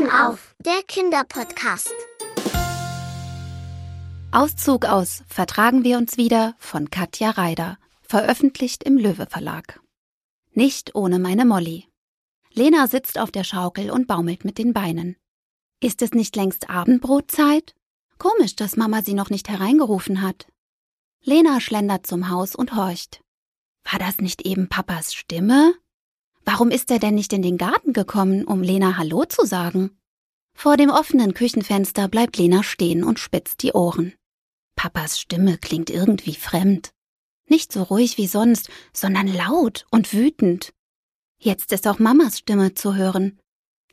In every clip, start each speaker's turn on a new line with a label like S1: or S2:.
S1: Türchen auf, der Kinderpodcast.
S2: Auszug aus Vertragen wir uns wieder von Katja Reider, veröffentlicht im Löwe Verlag. Nicht ohne meine Molly. Lena sitzt auf der Schaukel und baumelt mit den Beinen. Ist es nicht längst Abendbrotzeit? Komisch, dass Mama sie noch nicht hereingerufen hat. Lena schlendert zum Haus und horcht. War das nicht eben Papas Stimme? Warum ist er denn nicht in den Garten gekommen, um Lena Hallo zu sagen? Vor dem offenen Küchenfenster bleibt Lena stehen und spitzt die Ohren. Papas Stimme klingt irgendwie fremd. Nicht so ruhig wie sonst, sondern laut und wütend. Jetzt ist auch Mamas Stimme zu hören.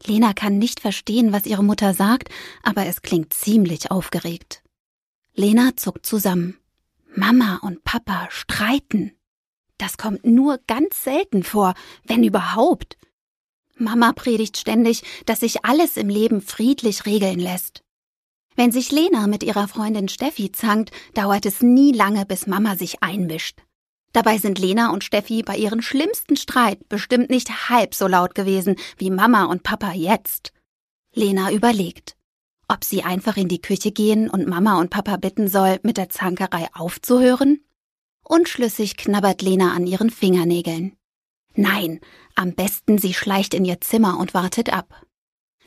S2: Lena kann nicht verstehen, was ihre Mutter sagt, aber es klingt ziemlich aufgeregt. Lena zuckt zusammen. Mama und Papa streiten. Das kommt nur ganz selten vor, wenn überhaupt. Mama predigt ständig, dass sich alles im Leben friedlich regeln lässt. Wenn sich Lena mit ihrer Freundin Steffi zankt, dauert es nie lange, bis Mama sich einmischt. Dabei sind Lena und Steffi bei ihren schlimmsten Streit bestimmt nicht halb so laut gewesen wie Mama und Papa jetzt. Lena überlegt, ob sie einfach in die Küche gehen und Mama und Papa bitten soll, mit der Zankerei aufzuhören? Unschlüssig knabbert Lena an ihren Fingernägeln. Nein, am besten sie schleicht in ihr Zimmer und wartet ab.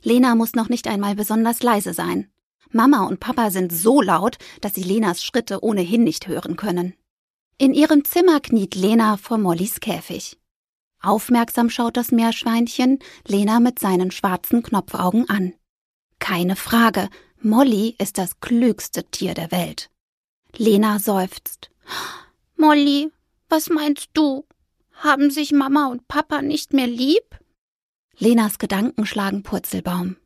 S2: Lena muss noch nicht einmal besonders leise sein. Mama und Papa sind so laut, dass sie Lenas Schritte ohnehin nicht hören können. In ihrem Zimmer kniet Lena vor Mollys Käfig. Aufmerksam schaut das Meerschweinchen Lena mit seinen schwarzen Knopfaugen an. Keine Frage, Molly ist das klügste Tier der Welt. Lena seufzt. Molly, was meinst du? Haben sich Mama und Papa nicht mehr lieb? Lenas Gedanken schlagen Purzelbaum.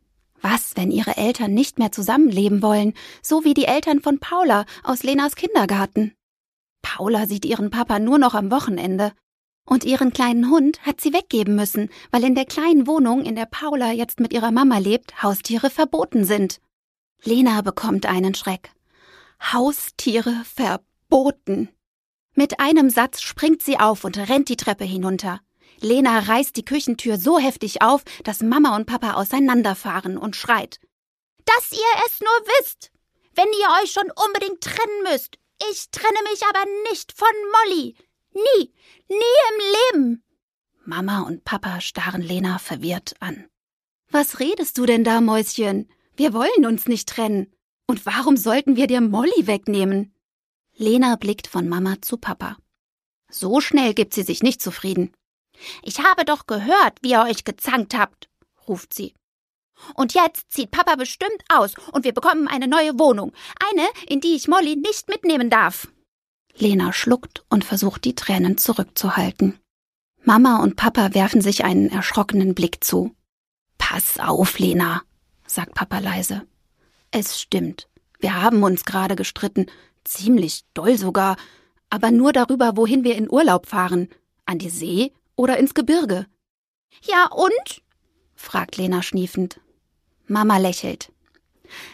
S2: Was, wenn ihre Eltern nicht mehr zusammenleben wollen, so wie die Eltern von Paula aus Lenas Kindergarten? Paula sieht ihren Papa nur noch am Wochenende. Und ihren kleinen Hund hat sie weggeben müssen, weil in der kleinen Wohnung, in der Paula jetzt mit ihrer Mama lebt, Haustiere verboten sind. Lena bekommt einen Schreck. Haustiere verboten. Mit einem Satz springt sie auf und rennt die Treppe hinunter. Lena reißt die Küchentür so heftig auf, dass Mama und Papa auseinanderfahren und schreit. Dass ihr es nur wisst! Wenn ihr euch schon unbedingt trennen müsst! Ich trenne mich aber nicht von Molly! Nie! Nie im Leben! Mama und Papa starren Lena verwirrt an. Was redest du denn da, Mäuschen? Wir wollen uns nicht trennen. Und warum sollten wir dir Molly wegnehmen? Lena blickt von Mama zu Papa. So schnell gibt sie sich nicht zufrieden. Ich habe doch gehört, wie ihr euch gezankt habt, ruft sie. Und jetzt zieht Papa bestimmt aus und wir bekommen eine neue Wohnung. Eine, in die ich Molly nicht mitnehmen darf. Lena schluckt und versucht die Tränen zurückzuhalten. Mama und Papa werfen sich einen erschrockenen Blick zu. Pass auf, Lena, sagt Papa leise. Es stimmt. Wir haben uns gerade gestritten, Ziemlich doll sogar, aber nur darüber, wohin wir in Urlaub fahren. An die See oder ins Gebirge. Ja und? fragt Lena schniefend. Mama lächelt.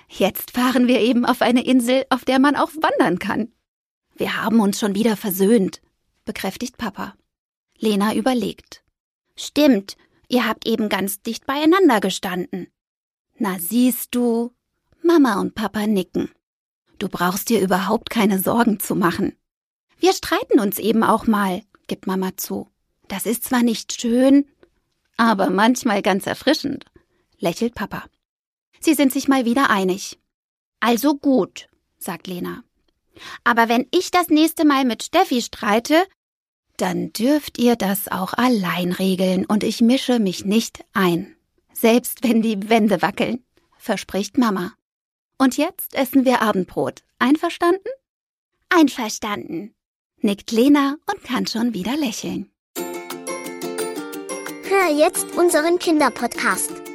S2: Jetzt fahren wir eben auf eine Insel, auf der man auch wandern kann. Wir haben uns schon wieder versöhnt, bekräftigt Papa. Lena überlegt. Stimmt, ihr habt eben ganz dicht beieinander gestanden. Na siehst du. Mama und Papa nicken. Du brauchst dir überhaupt keine Sorgen zu machen. Wir streiten uns eben auch mal, gibt Mama zu. Das ist zwar nicht schön, aber manchmal ganz erfrischend, lächelt Papa. Sie sind sich mal wieder einig. Also gut, sagt Lena. Aber wenn ich das nächste Mal mit Steffi streite, dann dürft ihr das auch allein regeln und ich mische mich nicht ein. Selbst wenn die Wände wackeln, verspricht Mama. Und jetzt essen wir Abendbrot. Einverstanden? Einverstanden, nickt Lena und kann schon wieder lächeln.
S1: Hör jetzt unseren Kinderpodcast.